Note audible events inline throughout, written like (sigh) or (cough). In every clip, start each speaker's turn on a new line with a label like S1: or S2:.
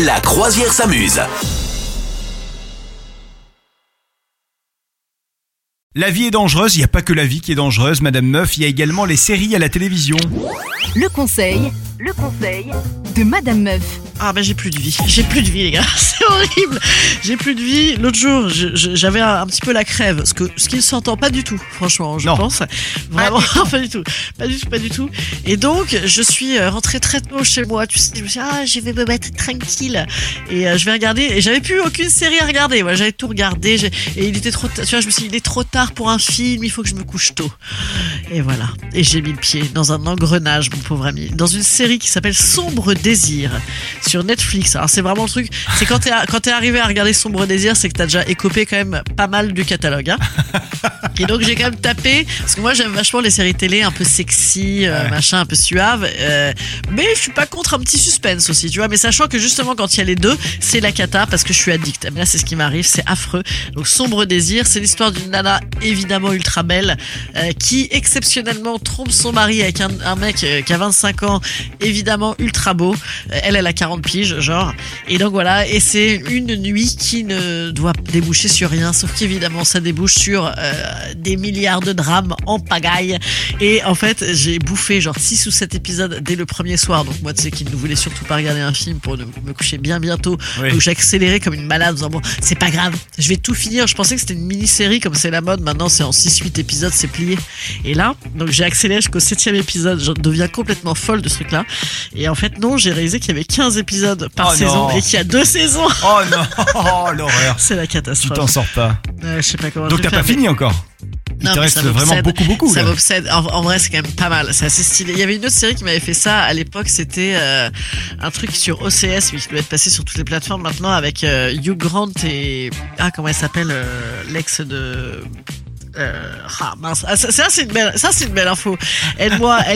S1: La croisière s'amuse.
S2: La vie est dangereuse, il n'y a pas que la vie qui est dangereuse, Madame Meuf, il y a également les séries à la télévision.
S3: Le conseil, le conseil de Madame Meuf.
S4: Ah bah j'ai plus de vie, j'ai plus de vie les gars, (laughs) c'est horrible, j'ai plus de vie. L'autre jour, j'avais un, un petit peu la crève, ce que ce qui ne s'entend pas du tout, franchement, je
S2: Non.
S4: pense. Vraiment, (laughs) pas du tout, pas du tout, pas du tout. Et donc, je suis euh, rentrée très tôt chez moi, tu sais, je me suis dit, ah, je vais me mettre tranquille et euh, je vais regarder. Et j'avais plus aucune série à regarder, j'avais tout regardé, et il était trop, tu vois, je me suis dit, il est trop tard pour un film, il faut que je me couche tôt. Et voilà, et j'ai mis le pied dans un engrenage, mon pauvre ami, dans une série qui s'appelle Sombre Désir Netflix. Alors c'est vraiment le truc, c'est quand t'es à- quand t'es arrivé à regarder Sombre Désir, c'est que t'as déjà écopé quand même pas mal du catalogue. Hein. (laughs) Et donc j'ai quand même tapé parce que moi j'aime vachement les séries télé un peu sexy, euh, machin, un peu suave. euh, mais je suis pas contre un petit suspense aussi, tu vois. Mais sachant que justement quand il y a les deux, c'est la cata parce que je suis addict. Mais là c'est ce qui m'arrive, c'est affreux. Donc Sombre Désir, c'est l'histoire d'une nana évidemment ultra belle euh, qui exceptionnellement trompe son mari avec un, un mec euh, qui a 25 ans, évidemment ultra beau. Euh, Elle, elle a 40 piges, genre. Et donc voilà, et c'est une nuit qui ne doit déboucher sur rien, sauf qu'évidemment ça débouche sur euh, des milliards de drames en pagaille. Et en fait, j'ai bouffé genre 6 ou 7 épisodes dès le premier soir. Donc moi, tu sais, qui ne voulais surtout pas regarder un film pour me coucher bien bientôt.
S2: Oui.
S4: Donc j'ai accéléré comme une malade en disant bon, c'est pas grave, je vais tout finir. Je pensais que c'était une mini-série comme c'est la mode. Maintenant, c'est en 6-8 épisodes, c'est plié. Et là, donc j'ai accéléré jusqu'au 7 épisode. Je deviens complètement folle de ce truc-là. Et en fait, non, j'ai réalisé qu'il y avait 15 épisodes par
S2: Oh
S4: saison
S2: non.
S4: et qu'il y a deux saisons.
S2: Oh non, (laughs) oh, l'horreur.
S4: C'est la
S2: Tu
S4: catastrophe.
S2: t'en sors pas.
S4: Ouais, je sais pas comment.
S2: Donc t'as pas fini encore Il
S4: Non,
S2: te
S4: mais
S2: reste
S4: ça
S2: vraiment beaucoup, beaucoup.
S4: Ça m'obsède. En, en vrai, c'est quand même pas mal. C'est assez stylé. Il y avait une autre série qui m'avait fait ça à l'époque. C'était euh, un truc sur OCS, mais qui doit être passé sur toutes les plateformes maintenant avec euh, Hugh Grant et ah comment elle s'appelle euh, l'ex de euh, ah mince, Ah, ça, ça, c'est une belle, ça c'est une belle info. Elle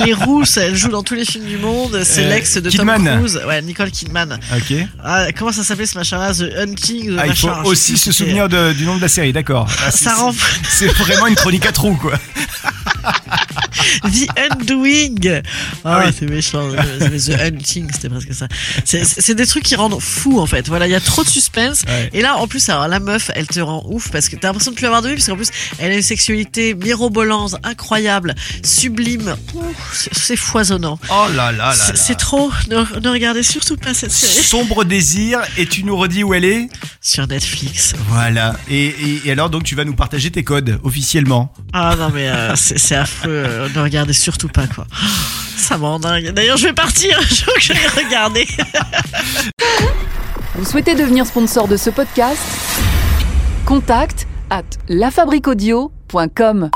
S4: est rousse, elle joue dans tous les films du monde. C'est
S2: Euh,
S4: l'ex de
S2: Kidman.
S4: Tom Cruise, ouais Nicole Kidman.
S2: Ok.
S4: Ah, comment ça s'appelait ce machin-là, The Hunting, The
S2: Ah, il faut aussi se souvenir de- du nom de la série, d'accord. (laughs) Ah, c'est-
S4: Ça rend
S2: C'est vraiment une chronique à trous, quoi. (laughs) (laughs)
S4: The Undoing. Ah
S2: Ah oui.
S4: c'est méchant. The Hunting, c'était presque ça. C'est- des trucs qui rendent fou en fait. Voilà, il y a trop de suspense.
S2: Ouais.
S4: Et là, en plus, alors la meuf, elle te rend ouf parce que t'as l'impression de plus avoir de vie parce qu'en plus, elle a une sexualité mirobolante, incroyable, sublime. C'est- foisonnant.
S2: Oh là là là.
S4: C'est-
S2: là.
S4: C'est trop. Ne, ne regardez surtout pas cette série
S2: Sombre désir, et tu nous redis où elle est
S4: sur Netflix.
S2: Voilà. Et, et- et alors, donc, tu vas nous partager tes codes officiellement.
S4: Ah non mais euh, c'est c'est affreux. Regardez surtout pas quoi. (gasps) Ça m'en dingue. D'ailleurs, je vais partir. (laughs) Je veux que j'aille regarder. (laughs)
S3: Vous souhaitez devenir sponsor de ce podcast? Contact à lafabriquaudio.com.